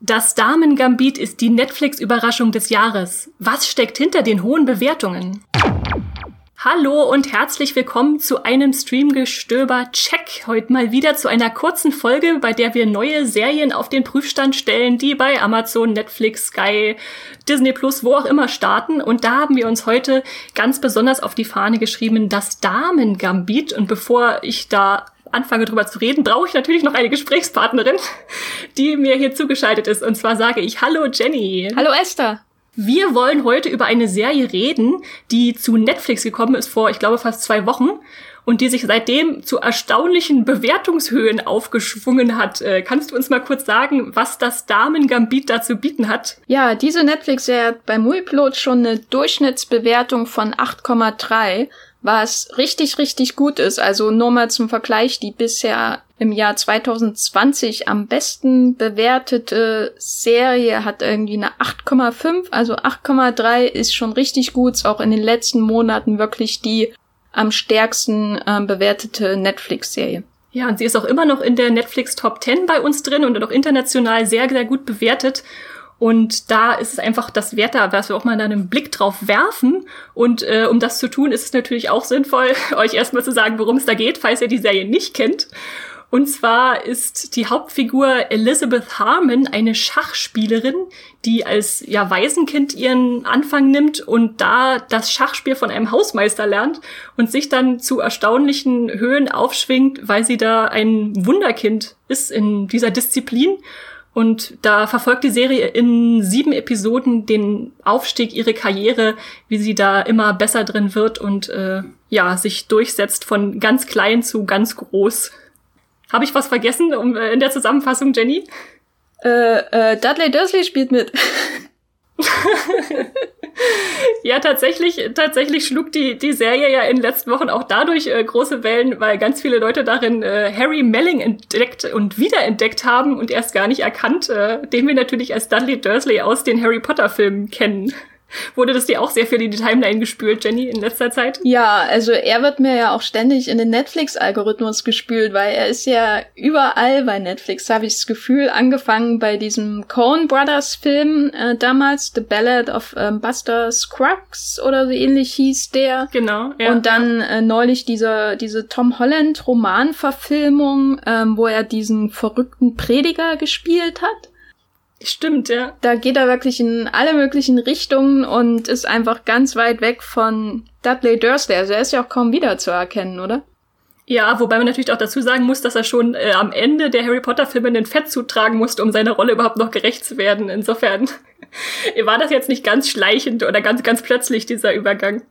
Das Damen-Gambit ist die Netflix-Überraschung des Jahres. Was steckt hinter den hohen Bewertungen? Hallo und herzlich willkommen zu einem Streamgestöber-Check. Heute mal wieder zu einer kurzen Folge, bei der wir neue Serien auf den Prüfstand stellen, die bei Amazon, Netflix, Sky, Disney Plus, wo auch immer starten. Und da haben wir uns heute ganz besonders auf die Fahne geschrieben, das Damen-Gambit. Und bevor ich da anfange drüber zu reden, brauche ich natürlich noch eine Gesprächspartnerin, die mir hier zugeschaltet ist. Und zwar sage ich Hallo Jenny. Hallo Esther. Wir wollen heute über eine Serie reden, die zu Netflix gekommen ist vor, ich glaube, fast zwei Wochen und die sich seitdem zu erstaunlichen Bewertungshöhen aufgeschwungen hat. Äh, kannst du uns mal kurz sagen, was das Damen-Gambit da zu bieten hat? Ja, diese Netflix-Serie hat bei Muiplot schon eine Durchschnittsbewertung von 8,3 was richtig, richtig gut ist. Also nur mal zum Vergleich, die bisher im Jahr 2020 am besten bewertete Serie hat irgendwie eine 8,5, also 8,3 ist schon richtig gut, ist auch in den letzten Monaten wirklich die am stärksten äh, bewertete Netflix-Serie. Ja, und sie ist auch immer noch in der Netflix Top 10 bei uns drin und auch international sehr, sehr gut bewertet. Und da ist es einfach das Wert da, was wir auch mal einen Blick drauf werfen. Und äh, um das zu tun, ist es natürlich auch sinnvoll, euch erstmal zu sagen, worum es da geht, falls ihr die Serie nicht kennt. Und zwar ist die Hauptfigur Elizabeth Harmon eine Schachspielerin, die als ja Waisenkind ihren Anfang nimmt und da das Schachspiel von einem Hausmeister lernt und sich dann zu erstaunlichen Höhen aufschwingt, weil sie da ein Wunderkind ist in dieser Disziplin und da verfolgt die Serie in sieben Episoden den Aufstieg, ihre Karriere, wie sie da immer besser drin wird und äh, ja, sich durchsetzt von ganz klein zu ganz groß. Habe ich was vergessen um, äh, in der Zusammenfassung, Jenny? Äh, äh, Dudley Dursley spielt mit. ja, tatsächlich, tatsächlich schlug die, die Serie ja in den letzten Wochen auch dadurch äh, große Wellen, weil ganz viele Leute darin äh, Harry Melling entdeckt und wiederentdeckt haben und erst gar nicht erkannt, äh, den wir natürlich als Dudley Dursley aus den Harry Potter Filmen kennen. Wurde das dir auch sehr viel in die Timeline gespült, Jenny, in letzter Zeit? Ja, also er wird mir ja auch ständig in den Netflix-Algorithmus gespült, weil er ist ja überall bei Netflix, habe ich das Gefühl, angefangen bei diesem Coen Brothers Film äh, damals, The Ballad of ähm, Buster Scruggs oder so ähnlich hieß der. Genau, ja. Und dann äh, neulich diese, diese Tom Holland Romanverfilmung, ähm, wo er diesen verrückten Prediger gespielt hat. Stimmt, ja. Da geht er wirklich in alle möglichen Richtungen und ist einfach ganz weit weg von Dudley Dursley. Also er ist ja auch kaum wiederzuerkennen, oder? Ja, wobei man natürlich auch dazu sagen muss, dass er schon äh, am Ende der Harry Potter Filme den Fett zutragen musste, um seiner Rolle überhaupt noch gerecht zu werden. Insofern war das jetzt nicht ganz schleichend oder ganz, ganz plötzlich, dieser Übergang.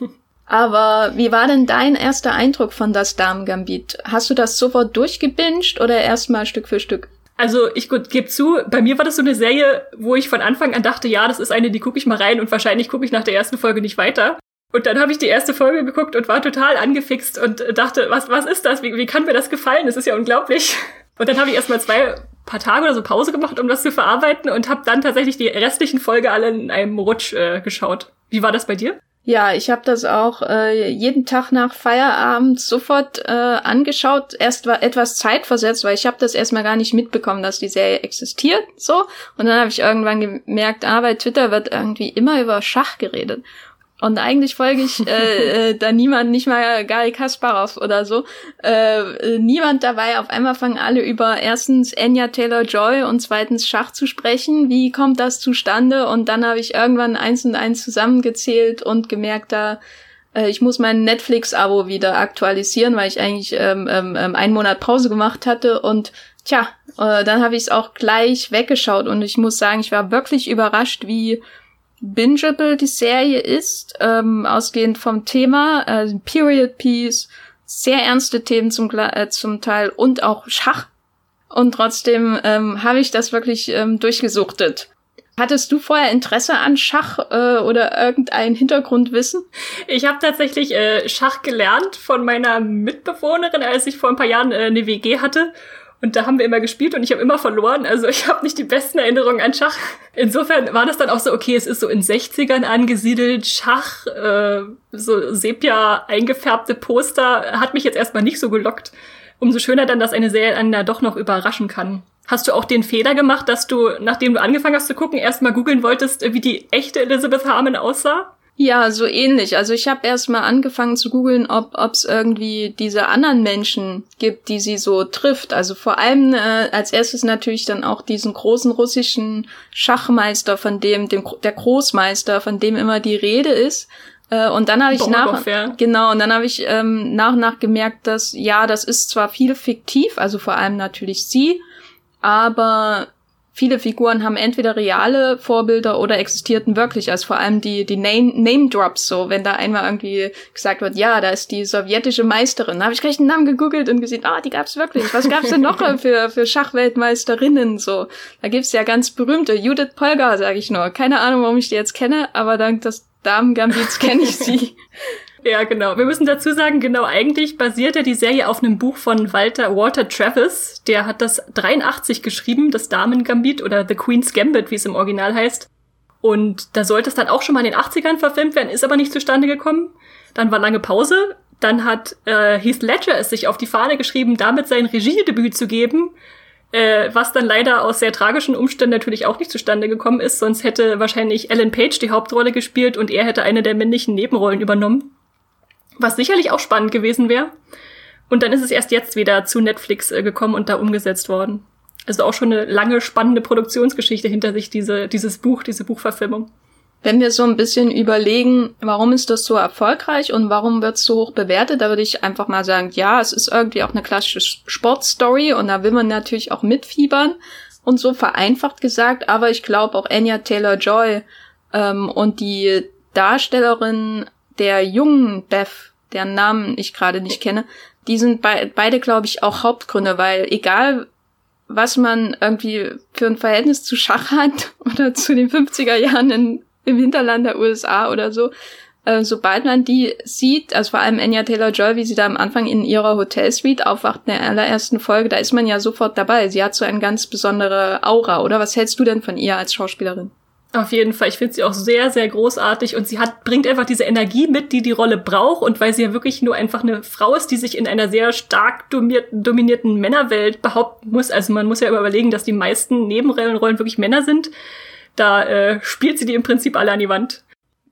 Aber wie war denn dein erster Eindruck von das Damen-Gambit? Hast du das sofort durchgebinged oder erstmal Stück für Stück? Also ich gebe zu, bei mir war das so eine Serie, wo ich von Anfang an dachte, ja, das ist eine, die gucke ich mal rein und wahrscheinlich gucke ich nach der ersten Folge nicht weiter. Und dann habe ich die erste Folge geguckt und war total angefixt und dachte, was, was ist das? Wie, wie kann mir das gefallen? Das ist ja unglaublich. Und dann habe ich erst mal zwei paar Tage oder so Pause gemacht, um das zu verarbeiten und habe dann tatsächlich die restlichen Folge alle in einem Rutsch äh, geschaut. Wie war das bei dir? Ja, ich habe das auch äh, jeden Tag nach Feierabend sofort äh, angeschaut. Erst war etwas zeitversetzt, weil ich habe das erstmal gar nicht mitbekommen, dass die Serie existiert. So und dann habe ich irgendwann gemerkt, ah, bei Twitter wird irgendwie immer über Schach geredet. Und eigentlich folge ich äh, äh, da niemand, nicht mal Gary Kasparov oder so, äh, niemand dabei. Auf einmal fangen alle über erstens Anya Taylor-Joy und zweitens Schach zu sprechen. Wie kommt das zustande? Und dann habe ich irgendwann eins und eins zusammengezählt und gemerkt, da äh, ich muss mein Netflix-Abo wieder aktualisieren, weil ich eigentlich ähm, ähm, ähm einen Monat Pause gemacht hatte und tja, äh, dann habe ich es auch gleich weggeschaut und ich muss sagen, ich war wirklich überrascht, wie bingeable die Serie ist, ähm, ausgehend vom Thema, äh, Period Piece, sehr ernste Themen zum, äh, zum Teil und auch Schach. Und trotzdem ähm, habe ich das wirklich ähm, durchgesuchtet. Hattest du vorher Interesse an Schach äh, oder irgendein Hintergrundwissen? Ich habe tatsächlich äh, Schach gelernt von meiner Mitbewohnerin, als ich vor ein paar Jahren äh, eine WG hatte. Und da haben wir immer gespielt und ich habe immer verloren. Also ich habe nicht die besten Erinnerungen an Schach. Insofern war das dann auch so, okay, es ist so in 60ern angesiedelt, Schach, äh, so Sepia eingefärbte Poster, hat mich jetzt erstmal nicht so gelockt. umso schöner dann, dass eine Serie einen da doch noch überraschen kann. Hast du auch den Fehler gemacht, dass du, nachdem du angefangen hast zu gucken, erstmal googeln wolltest, wie die echte Elizabeth Harmon aussah? Ja, so ähnlich. Also ich habe erstmal angefangen zu googeln, ob es irgendwie diese anderen Menschen gibt, die sie so trifft. Also vor allem äh, als erstes natürlich dann auch diesen großen russischen Schachmeister, von dem, dem der Großmeister, von dem immer die Rede ist. Äh, und dann habe ich nach ja. genau und dann habe ich ähm, nach nach gemerkt, dass ja, das ist zwar viel fiktiv, also vor allem natürlich sie, aber viele Figuren haben entweder reale Vorbilder oder existierten wirklich, also vor allem die, die Name, Name Drops, so, wenn da einmal irgendwie gesagt wird, ja, da ist die sowjetische Meisterin, da habe ich gleich den Namen gegoogelt und gesehen, ah, die gab's wirklich. Was gab's denn noch für, für Schachweltmeisterinnen, so? Da gibt's ja ganz berühmte, Judith Polgar, sage ich nur. Keine Ahnung, warum ich die jetzt kenne, aber dank des Damen-Gambits kenne ich sie. Ja, genau. Wir müssen dazu sagen, genau, eigentlich basiert ja die Serie auf einem Buch von Walter Walter Travis. Der hat das 83 geschrieben, das Damen-Gambit oder The Queen's Gambit, wie es im Original heißt. Und da sollte es dann auch schon mal in den 80ern verfilmt werden, ist aber nicht zustande gekommen. Dann war lange Pause. Dann hat äh, Heath Ledger es sich auf die Fahne geschrieben, damit sein Regiedebüt zu geben. Äh, was dann leider aus sehr tragischen Umständen natürlich auch nicht zustande gekommen ist, sonst hätte wahrscheinlich Ellen Page die Hauptrolle gespielt und er hätte eine der männlichen Nebenrollen übernommen was sicherlich auch spannend gewesen wäre. Und dann ist es erst jetzt wieder zu Netflix äh, gekommen und da umgesetzt worden. Also auch schon eine lange spannende Produktionsgeschichte hinter sich, diese, dieses Buch, diese Buchverfilmung. Wenn wir so ein bisschen überlegen, warum ist das so erfolgreich und warum wird es so hoch bewertet, da würde ich einfach mal sagen, ja, es ist irgendwie auch eine klassische Sportstory und da will man natürlich auch mitfiebern und so vereinfacht gesagt, aber ich glaube auch Anya Taylor-Joy ähm, und die Darstellerin der jungen Beth deren Namen ich gerade nicht kenne, die sind be beide, glaube ich, auch Hauptgründe, weil egal, was man irgendwie für ein Verhältnis zu Schach hat oder zu den 50er Jahren in, im Hinterland der USA oder so, äh, sobald man die sieht, also vor allem Anya Taylor-Joy, wie sie da am Anfang in ihrer Hotelsuite aufwacht in der allerersten Folge, da ist man ja sofort dabei. Sie hat so eine ganz besondere Aura, oder? Was hältst du denn von ihr als Schauspielerin? Auf jeden Fall. Ich finde sie auch sehr, sehr großartig und sie hat, bringt einfach diese Energie mit, die die Rolle braucht und weil sie ja wirklich nur einfach eine Frau ist, die sich in einer sehr stark dominierten Männerwelt behaupten muss. Also man muss ja überlegen, dass die meisten Nebenrollen wirklich Männer sind. Da äh, spielt sie die im Prinzip alle an die Wand.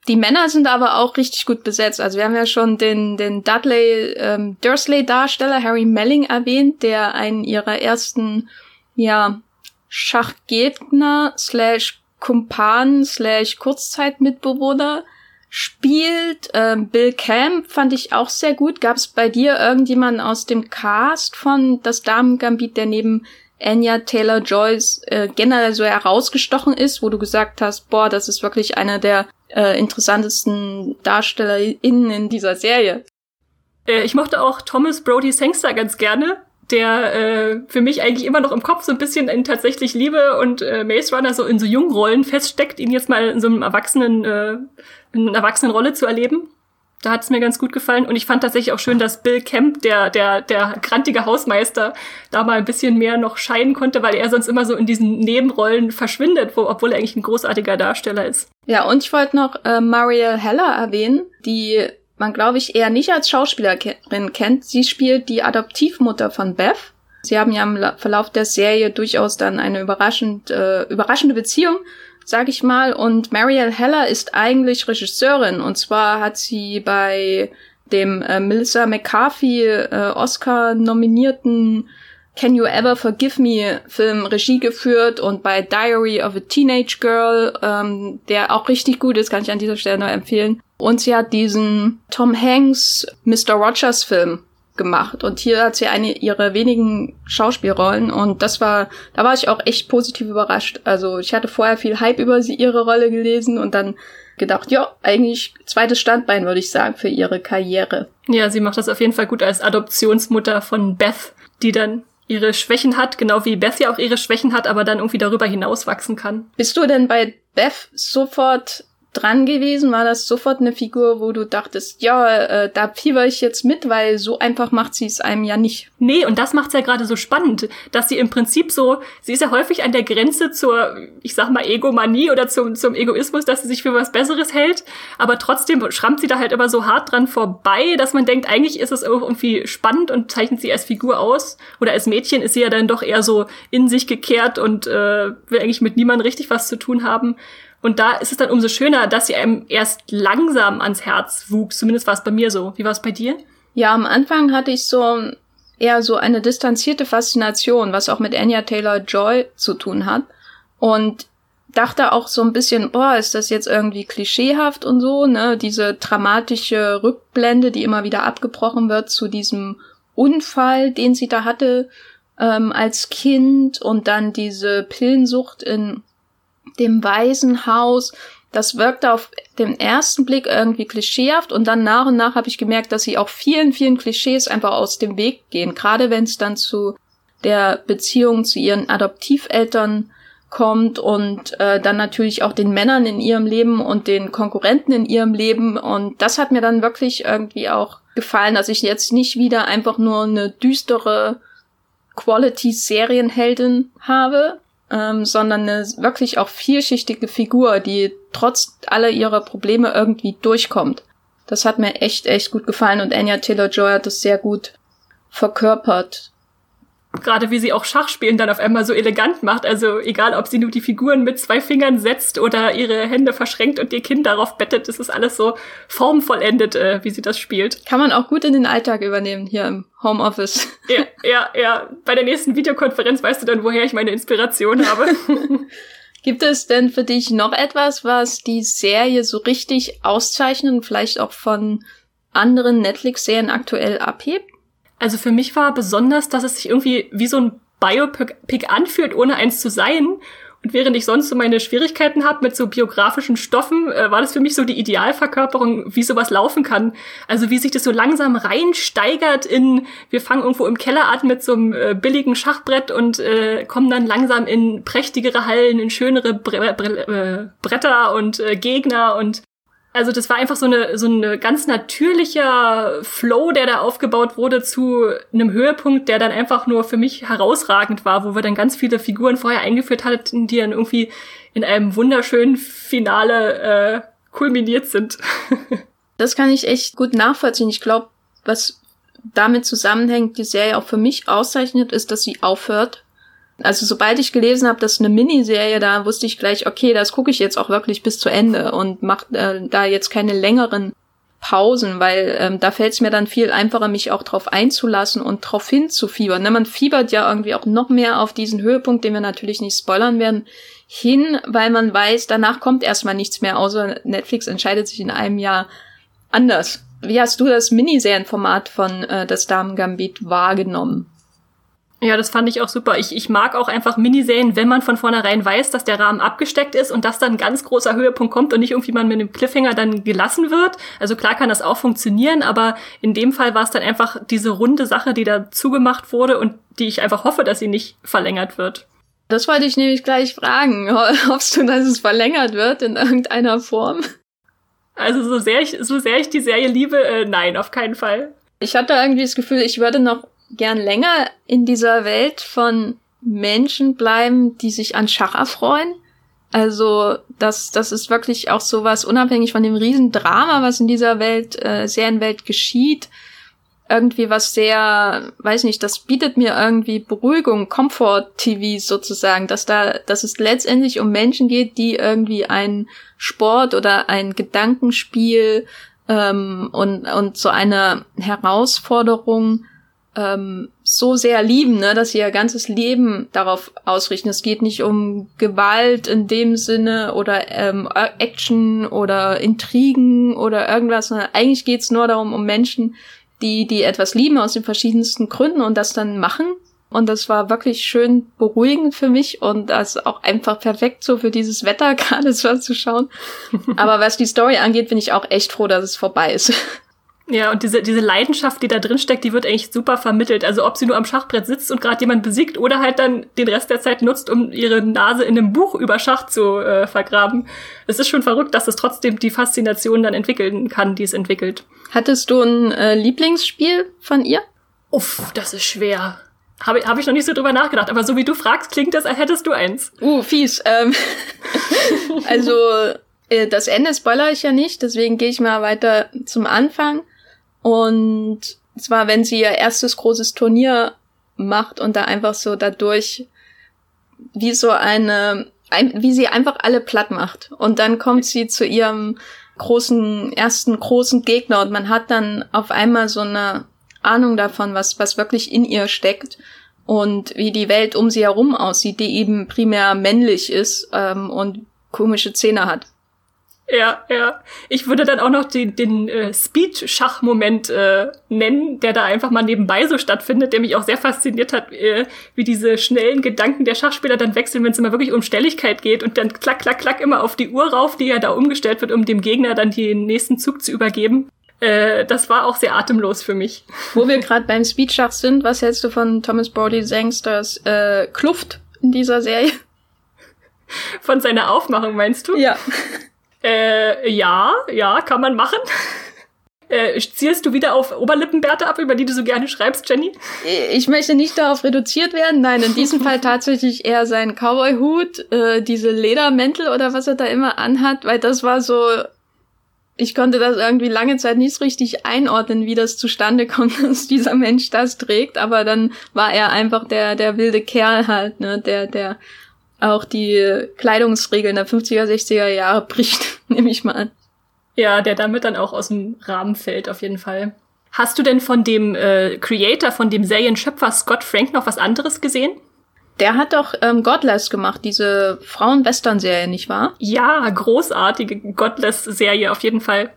Die Männer sind aber auch richtig gut besetzt. Also wir haben ja schon den, den Dudley ähm, Dursley-Darsteller Harry Melling erwähnt, der einen ihrer ersten, ja, Schachgegner slash Kumpan slash Kurzzeitmitbewohner spielt. Ähm, Bill Camp fand ich auch sehr gut. Gab es bei dir irgendjemanden aus dem Cast von Das Damen-Gambit, der neben Anya Taylor-Joyce äh, generell so herausgestochen ist, wo du gesagt hast, boah, das ist wirklich einer der äh, interessantesten DarstellerInnen in dieser Serie? Äh, ich mochte auch Thomas Brody Sangster ganz gerne der äh, für mich eigentlich immer noch im Kopf so ein bisschen in tatsächlich Liebe und äh, Maze Runner so in so Jungrollen feststeckt, ihn jetzt mal in so einem Erwachsenen, äh, in einer Erwachsenenrolle zu erleben. Da hat es mir ganz gut gefallen. Und ich fand tatsächlich auch schön, dass Bill Kemp, der, der, der grantige Hausmeister, da mal ein bisschen mehr noch scheinen konnte, weil er sonst immer so in diesen Nebenrollen verschwindet, wo, obwohl er eigentlich ein großartiger Darsteller ist. Ja, und ich wollte noch äh, Mariel Heller erwähnen, die man, glaube ich, eher nicht als Schauspielerin kennt. Sie spielt die Adoptivmutter von Beth. Sie haben ja im Verlauf der Serie durchaus dann eine überraschend, äh, überraschende Beziehung, sag ich mal. Und Marielle Heller ist eigentlich Regisseurin. Und zwar hat sie bei dem äh, Melissa McCarthy äh, Oscar nominierten Can You Ever Forgive Me Film Regie geführt und bei Diary of a Teenage Girl, ähm, der auch richtig gut ist, kann ich an dieser Stelle nur empfehlen. Und sie hat diesen Tom Hanks Mr. Rogers Film gemacht und hier hat sie eine ihrer wenigen Schauspielrollen und das war, da war ich auch echt positiv überrascht. Also ich hatte vorher viel Hype über sie, ihre Rolle gelesen und dann gedacht, ja, eigentlich zweites Standbein, würde ich sagen, für ihre Karriere. Ja, sie macht das auf jeden Fall gut als Adoptionsmutter von Beth, die dann ihre Schwächen hat, genau wie Beth ja auch ihre Schwächen hat, aber dann irgendwie darüber hinaus wachsen kann. Bist du denn bei Beth sofort dran gewesen? War das sofort eine Figur, wo du dachtest, ja, äh, da fieber ich jetzt mit, weil so einfach macht sie es einem ja nicht. Nee, und das macht's ja gerade so spannend, dass sie im Prinzip so, sie ist ja häufig an der Grenze zur, ich sag mal, Egomanie oder zum, zum Egoismus, dass sie sich für was Besseres hält, aber trotzdem schrammt sie da halt immer so hart dran vorbei, dass man denkt, eigentlich ist es irgendwie spannend und zeichnet sie als Figur aus. Oder als Mädchen ist sie ja dann doch eher so in sich gekehrt und äh, will eigentlich mit niemandem richtig was zu tun haben. Und da ist es dann umso schöner, dass sie einem erst langsam ans Herz wuchs. Zumindest war es bei mir so. Wie war es bei dir? Ja, am Anfang hatte ich so eher so eine distanzierte Faszination, was auch mit Anya Taylor Joy zu tun hat. Und dachte auch so ein bisschen, oh, ist das jetzt irgendwie klischeehaft und so, ne? Diese dramatische Rückblende, die immer wieder abgebrochen wird zu diesem Unfall, den sie da hatte ähm, als Kind und dann diese Pillensucht in dem Waisenhaus. Das wirkte auf den ersten Blick irgendwie klischeehaft und dann nach und nach habe ich gemerkt, dass sie auch vielen, vielen Klischees einfach aus dem Weg gehen. Gerade wenn es dann zu der Beziehung zu ihren Adoptiveltern kommt und äh, dann natürlich auch den Männern in ihrem Leben und den Konkurrenten in ihrem Leben. Und das hat mir dann wirklich irgendwie auch gefallen, dass ich jetzt nicht wieder einfach nur eine düstere Quality-Serienheldin habe, ähm, sondern eine wirklich auch vielschichtige Figur, die trotz aller ihrer Probleme irgendwie durchkommt. Das hat mir echt, echt gut gefallen und Anya Taylor-Joy hat das sehr gut verkörpert. Gerade wie sie auch Schachspielen dann auf einmal so elegant macht. Also egal, ob sie nur die Figuren mit zwei Fingern setzt oder ihre Hände verschränkt und ihr Kind darauf bettet, das ist alles so formvollendet, äh, wie sie das spielt. Kann man auch gut in den Alltag übernehmen hier im Homeoffice. Ja, ja, ja. Bei der nächsten Videokonferenz weißt du dann, woher ich meine Inspiration habe. Gibt es denn für dich noch etwas, was die Serie so richtig auszeichnet und vielleicht auch von anderen Netflix-Serien aktuell abhebt? Also für mich war besonders, dass es sich irgendwie wie so ein Biopic anfühlt, ohne eins zu sein. Und während ich sonst so meine Schwierigkeiten habe mit so biografischen Stoffen, äh, war das für mich so die Idealverkörperung, wie sowas laufen kann. Also wie sich das so langsam reinsteigert in, wir fangen irgendwo im Keller an mit so einem äh, billigen Schachbrett und äh, kommen dann langsam in prächtigere Hallen, in schönere Bre Bre äh, Bretter und äh, Gegner und also das war einfach so eine so eine ganz natürlicher Flow, der da aufgebaut wurde zu einem Höhepunkt, der dann einfach nur für mich herausragend war, wo wir dann ganz viele Figuren vorher eingeführt hatten, die dann irgendwie in einem wunderschönen Finale äh, kulminiert sind. das kann ich echt gut nachvollziehen. Ich glaube, was damit zusammenhängt, die Serie auch für mich auszeichnet, ist, dass sie aufhört, also sobald ich gelesen habe, dass eine Miniserie, da wusste ich gleich, okay, das gucke ich jetzt auch wirklich bis zu Ende und mache äh, da jetzt keine längeren Pausen, weil ähm, da fällt es mir dann viel einfacher, mich auch drauf einzulassen und drauf hinzufiebern. Ne, man fiebert ja irgendwie auch noch mehr auf diesen Höhepunkt, den wir natürlich nicht spoilern werden, hin, weil man weiß, danach kommt erstmal nichts mehr, außer Netflix entscheidet sich in einem Jahr anders. Wie hast du das Miniserienformat von äh, das Damen Gambit wahrgenommen? Ja, das fand ich auch super. Ich, ich mag auch einfach Miniserien, wenn man von vornherein weiß, dass der Rahmen abgesteckt ist und dass dann ein ganz großer Höhepunkt kommt und nicht irgendwie man mit einem Cliffhanger dann gelassen wird. Also klar kann das auch funktionieren, aber in dem Fall war es dann einfach diese runde Sache, die da zugemacht wurde und die ich einfach hoffe, dass sie nicht verlängert wird. Das wollte ich nämlich gleich fragen. Hoffst du, dass es verlängert wird in irgendeiner Form? Also so sehr ich, so sehr ich die Serie liebe, äh, nein, auf keinen Fall. Ich hatte irgendwie das Gefühl, ich würde noch gern länger in dieser Welt von Menschen bleiben, die sich an Schach erfreuen. Also das, das ist wirklich auch sowas, unabhängig von dem Riesendrama, was in dieser Welt, äh, Serienwelt geschieht, irgendwie was sehr, weiß nicht, das bietet mir irgendwie Beruhigung, Comfort-TV sozusagen, dass da, dass es letztendlich um Menschen geht, die irgendwie einen Sport oder ein Gedankenspiel ähm, und, und so eine Herausforderung ähm, so sehr lieben, ne, dass sie ihr ganzes Leben darauf ausrichten. Es geht nicht um Gewalt in dem Sinne oder ähm, Action oder Intrigen oder irgendwas, sondern eigentlich geht's nur darum, um Menschen, die, die etwas lieben aus den verschiedensten Gründen und das dann machen. Und das war wirklich schön beruhigend für mich und das auch einfach perfekt so für dieses Wetter gerade so zu schauen. Aber was die Story angeht, bin ich auch echt froh, dass es vorbei ist. Ja, und diese, diese Leidenschaft, die da drin steckt, die wird eigentlich super vermittelt. Also ob sie nur am Schachbrett sitzt und gerade jemand besiegt oder halt dann den Rest der Zeit nutzt, um ihre Nase in einem Buch über Schach zu äh, vergraben. Es ist schon verrückt, dass es trotzdem die Faszination dann entwickeln kann, die es entwickelt. Hattest du ein äh, Lieblingsspiel von ihr? Uff, das ist schwer. Habe hab ich noch nicht so drüber nachgedacht, aber so wie du fragst, klingt das, als hättest du eins. Uh, fies. Ähm, also äh, das Ende spoiler ich ja nicht, deswegen gehe ich mal weiter zum Anfang. Und zwar, wenn sie ihr erstes großes Turnier macht und da einfach so dadurch wie so eine, ein, wie sie einfach alle platt macht. Und dann kommt sie zu ihrem großen, ersten großen Gegner und man hat dann auf einmal so eine Ahnung davon, was, was wirklich in ihr steckt und wie die Welt um sie herum aussieht, die eben primär männlich ist ähm, und komische Zähne hat. Ja, ja. Ich würde dann auch noch den, den äh, Speed-Schach-Moment äh, nennen, der da einfach mal nebenbei so stattfindet, der mich auch sehr fasziniert hat, äh, wie diese schnellen Gedanken der Schachspieler dann wechseln, wenn es immer wirklich um Stelligkeit geht und dann klack, klack, klack immer auf die Uhr rauf, die ja da umgestellt wird, um dem Gegner dann den nächsten Zug zu übergeben. Äh, das war auch sehr atemlos für mich. Wo wir gerade beim Speedschach sind, was hältst du von Thomas Brody Sangsters äh, Kluft in dieser Serie? Von seiner Aufmachung meinst du? Ja. Äh, ja, ja, kann man machen. Äh, zielst du wieder auf Oberlippenbärte ab, über die du so gerne schreibst, Jenny? Ich möchte nicht darauf reduziert werden. Nein, in diesem Fall tatsächlich eher sein Cowboy-Hut, äh, diese Ledermäntel oder was er da immer anhat, weil das war so, ich konnte das irgendwie lange Zeit nicht so richtig einordnen, wie das zustande kommt, dass dieser Mensch das trägt, aber dann war er einfach der, der wilde Kerl halt, ne, der, der auch die Kleidungsregeln der 50er, 60er Jahre bricht, nehme ich mal an. Ja, der damit dann auch aus dem Rahmen fällt, auf jeden Fall. Hast du denn von dem äh, Creator, von dem Serienschöpfer Scott Frank noch was anderes gesehen? Der hat doch ähm, Godless gemacht, diese Frauen-Western-Serie, nicht wahr? Ja, großartige Godless-Serie auf jeden Fall.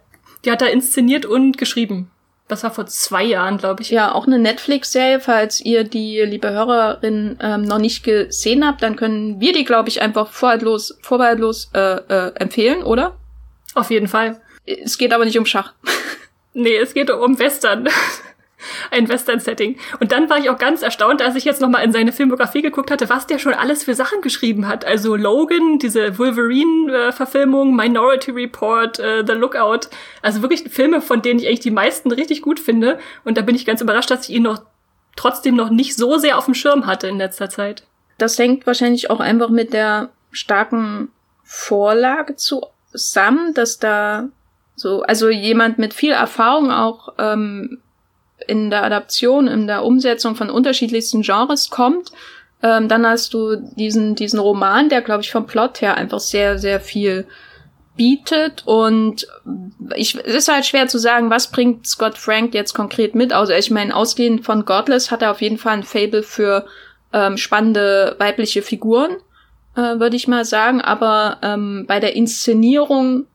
Die hat er inszeniert und geschrieben. Das war vor zwei Jahren, glaube ich. Ja, auch eine Netflix-Serie. Falls ihr die, liebe Hörerin, ähm, noch nicht gesehen habt, dann können wir die, glaube ich, einfach vorbehaltlos, vorbehaltlos äh, äh, empfehlen, oder? Auf jeden Fall. Es geht aber nicht um Schach. nee, es geht um Western ein Western-Setting. Und dann war ich auch ganz erstaunt, als ich jetzt nochmal in seine Filmografie geguckt hatte, was der schon alles für Sachen geschrieben hat. Also Logan, diese Wolverine-Verfilmung, Minority Report, uh, The Lookout. Also wirklich Filme, von denen ich eigentlich die meisten richtig gut finde. Und da bin ich ganz überrascht, dass ich ihn noch trotzdem noch nicht so sehr auf dem Schirm hatte in letzter Zeit. Das hängt wahrscheinlich auch einfach mit der starken Vorlage zusammen, dass da so, also jemand mit viel Erfahrung auch ähm, in der Adaption, in der Umsetzung von unterschiedlichsten Genres kommt, ähm, dann hast du diesen, diesen Roman, der, glaube ich, vom Plot her einfach sehr, sehr viel bietet und ich, es ist halt schwer zu sagen, was bringt Scott Frank jetzt konkret mit. Also ich meine, ausgehend von Godless hat er auf jeden Fall ein Fable für ähm, spannende weibliche Figuren, äh, würde ich mal sagen. Aber ähm, bei der Inszenierung,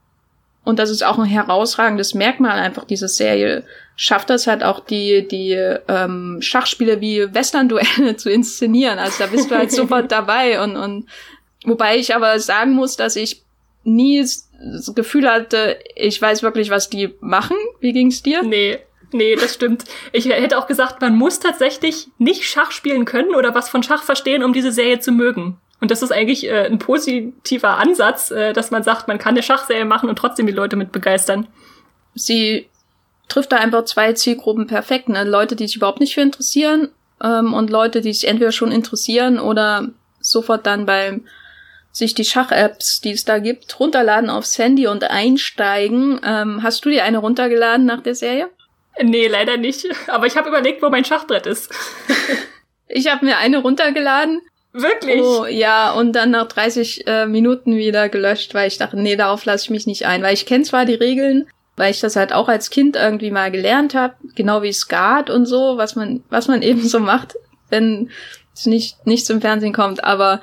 und das ist auch ein herausragendes Merkmal einfach dieser Serie, schafft das halt auch die, die ähm, Schachspiele wie Western-Duelle zu inszenieren. Also da bist du halt sofort dabei und, und wobei ich aber sagen muss, dass ich nie das Gefühl hatte, ich weiß wirklich, was die machen. Wie ging's dir? Nee. Nee, das stimmt. Ich hätte auch gesagt, man muss tatsächlich nicht Schach spielen können oder was von Schach verstehen, um diese Serie zu mögen. Und das ist eigentlich äh, ein positiver Ansatz, äh, dass man sagt, man kann eine Schachserie machen und trotzdem die Leute mit begeistern. Sie trifft da einfach zwei Zielgruppen perfekt. Ne? Leute, die sich überhaupt nicht für interessieren ähm, und Leute, die sich entweder schon interessieren oder sofort dann beim sich die Schach-Apps, die es da gibt, runterladen aufs Handy und einsteigen. Ähm, hast du dir eine runtergeladen nach der Serie? Nee, leider nicht. Aber ich habe überlegt, wo mein Schachbrett ist. ich habe mir eine runtergeladen. Wirklich? Oh, ja, und dann nach 30 äh, Minuten wieder gelöscht, weil ich dachte, nee, darauf lasse ich mich nicht ein. Weil ich kenne zwar die Regeln, weil ich das halt auch als Kind irgendwie mal gelernt habe, genau wie Skat und so, was man, was man eben so macht, wenn es nicht, nicht zum Fernsehen kommt. Aber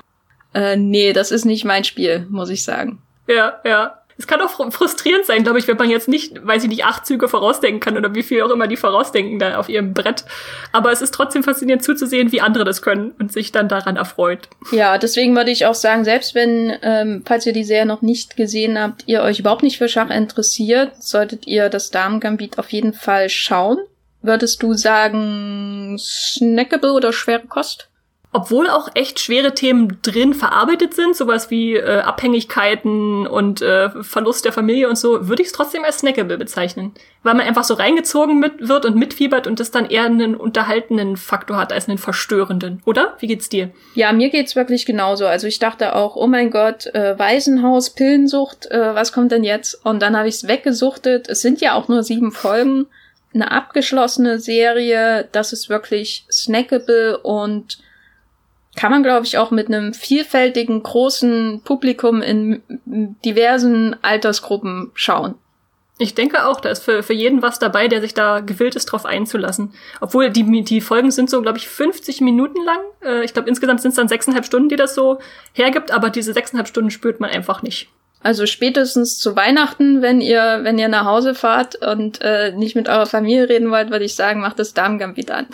äh, nee, das ist nicht mein Spiel, muss ich sagen. Ja, ja. Es kann auch frustrierend sein, glaube ich, wenn man jetzt nicht, weiß ich nicht, acht Züge vorausdenken kann oder wie viel auch immer die vorausdenken da auf ihrem Brett. Aber es ist trotzdem faszinierend zuzusehen, wie andere das können und sich dann daran erfreut. Ja, deswegen würde ich auch sagen, selbst wenn, ähm, falls ihr die Serie noch nicht gesehen habt, ihr euch überhaupt nicht für Schach interessiert, solltet ihr das Damen-Gambit auf jeden Fall schauen. Würdest du sagen, snackable oder schwere Kost? Obwohl auch echt schwere Themen drin verarbeitet sind, sowas wie äh, Abhängigkeiten und äh, Verlust der Familie und so, würde ich es trotzdem als snackable bezeichnen. Weil man einfach so reingezogen mit, wird und mitfiebert und das dann eher einen unterhaltenden Faktor hat als einen verstörenden, oder? Wie geht's dir? Ja, mir geht's wirklich genauso. Also ich dachte auch, oh mein Gott, äh, Waisenhaus, Pillensucht, äh, was kommt denn jetzt? Und dann habe ich es weggesuchtet. Es sind ja auch nur sieben Folgen. Eine abgeschlossene Serie, das ist wirklich snackable und kann man, glaube ich, auch mit einem vielfältigen, großen Publikum in diversen Altersgruppen schauen. Ich denke auch, da ist für, für jeden was dabei, der sich da gewillt ist, drauf einzulassen. Obwohl die, die Folgen sind so, glaube ich, 50 Minuten lang. Äh, ich glaube, insgesamt sind es dann sechseinhalb Stunden, die das so hergibt, aber diese sechseinhalb Stunden spürt man einfach nicht. Also spätestens zu Weihnachten, wenn ihr, wenn ihr nach Hause fahrt und äh, nicht mit eurer Familie reden wollt, würde ich sagen, macht das Damengambit an.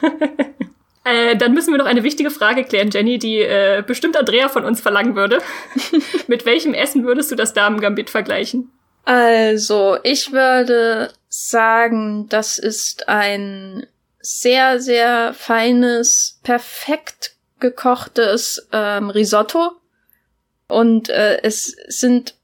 Äh, dann müssen wir noch eine wichtige Frage klären, Jenny, die äh, bestimmt Andrea von uns verlangen würde. Mit welchem Essen würdest du das Damengambit vergleichen? Also, ich würde sagen, das ist ein sehr, sehr feines, perfekt gekochtes ähm, Risotto. Und äh, es sind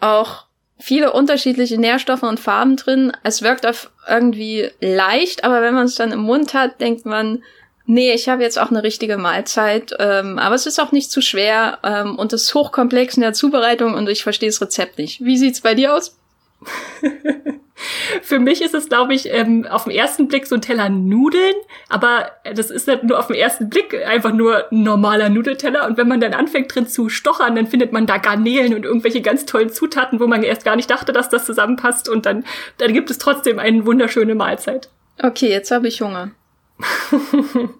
auch viele unterschiedliche Nährstoffe und Farben drin. Es wirkt auf irgendwie leicht, aber wenn man es dann im Mund hat, denkt man, Nee, ich habe jetzt auch eine richtige Mahlzeit, ähm, aber es ist auch nicht zu schwer ähm, und es ist hochkomplex in der Zubereitung und ich verstehe das Rezept nicht. Wie sieht's bei dir aus? Für mich ist es, glaube ich, ähm, auf den ersten Blick so ein Teller Nudeln, aber das ist nicht nur auf den ersten Blick einfach nur ein normaler Nudelteller. Und wenn man dann anfängt drin zu stochern, dann findet man da Garnelen und irgendwelche ganz tollen Zutaten, wo man erst gar nicht dachte, dass das zusammenpasst. Und dann, dann gibt es trotzdem eine wunderschöne Mahlzeit. Okay, jetzt habe ich Hunger.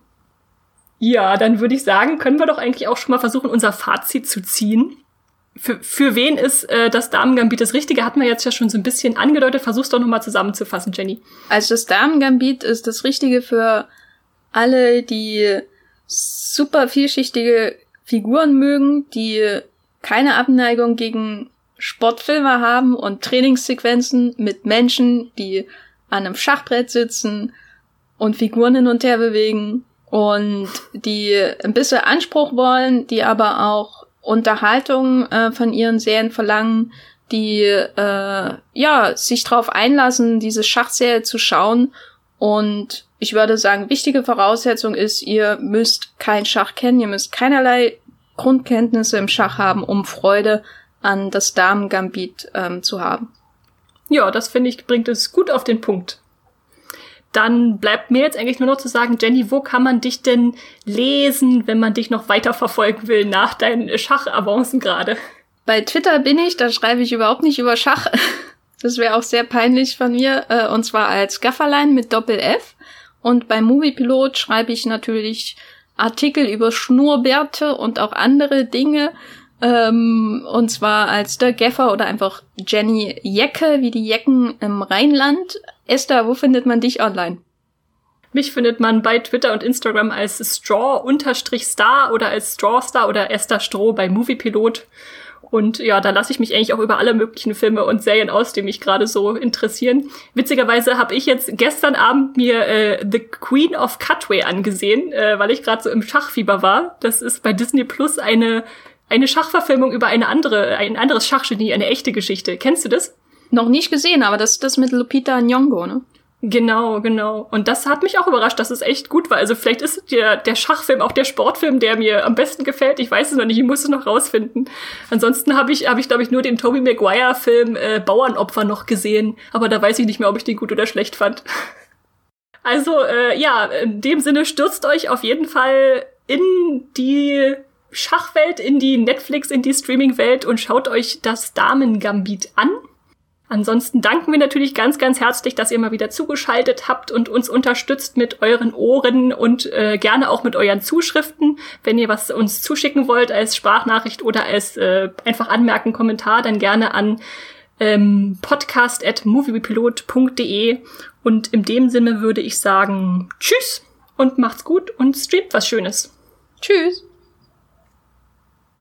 ja, dann würde ich sagen, können wir doch eigentlich auch schon mal versuchen, unser Fazit zu ziehen. Für, für wen ist äh, das Damengambit das Richtige? Hatten wir jetzt ja schon so ein bisschen angedeutet. Versuch's doch nochmal zusammenzufassen, Jenny. Also das Damengambit ist das Richtige für alle, die super vielschichtige Figuren mögen, die keine Abneigung gegen Sportfilme haben und Trainingssequenzen mit Menschen, die an einem Schachbrett sitzen und Figuren hin und her bewegen und die ein bisschen Anspruch wollen, die aber auch Unterhaltung äh, von ihren Serien verlangen, die äh, ja sich darauf einlassen, diese Schachserie zu schauen. Und ich würde sagen, wichtige Voraussetzung ist, ihr müsst kein Schach kennen, ihr müsst keinerlei Grundkenntnisse im Schach haben, um Freude an das Damen-Gambit ähm, zu haben. Ja, das finde ich bringt es gut auf den Punkt dann bleibt mir jetzt eigentlich nur noch zu sagen, Jenny, wo kann man dich denn lesen, wenn man dich noch weiter verfolgen will nach deinen Schachavancen gerade? Bei Twitter bin ich, da schreibe ich überhaupt nicht über Schach. Das wäre auch sehr peinlich von mir. Äh, und zwar als Gafferlein mit Doppel-F. Und bei Moviepilot schreibe ich natürlich Artikel über Schnurrbärte und auch andere Dinge. Ähm, und zwar als der Gaffer oder einfach Jenny Jecke, wie die Jecken im Rheinland. Esther, wo findet man dich online? Mich findet man bei Twitter und Instagram als Straw-Star oder als Strawstar oder Esther Stroh bei Moviepilot. Und ja, da lasse ich mich eigentlich auch über alle möglichen Filme und Serien aus, die mich gerade so interessieren. Witzigerweise habe ich jetzt gestern Abend mir äh, The Queen of Cutway angesehen, äh, weil ich gerade so im Schachfieber war. Das ist bei Disney Plus eine eine Schachverfilmung über eine andere, ein anderes Schachgenie, eine echte Geschichte. Kennst du das? Noch nicht gesehen, aber das ist das mit Lupita Nyong'o, ne? Genau, genau. Und das hat mich auch überrascht, dass es echt gut war. Also vielleicht ist der, der Schachfilm auch der Sportfilm, der mir am besten gefällt. Ich weiß es noch nicht, ich muss es noch rausfinden. Ansonsten habe ich, hab ich glaube ich, nur den Tobey Maguire-Film äh, Bauernopfer noch gesehen. Aber da weiß ich nicht mehr, ob ich den gut oder schlecht fand. Also, äh, ja, in dem Sinne stürzt euch auf jeden Fall in die Schachwelt, in die Netflix, in die Streaming-Welt und schaut euch das Damen-Gambit an. Ansonsten danken wir natürlich ganz, ganz herzlich, dass ihr mal wieder zugeschaltet habt und uns unterstützt mit euren Ohren und äh, gerne auch mit euren Zuschriften. Wenn ihr was uns zuschicken wollt als Sprachnachricht oder als äh, einfach Anmerken, Kommentar, dann gerne an ähm, podcast.moviepilot.de und in dem Sinne würde ich sagen, tschüss und macht's gut und streamt was Schönes. Tschüss.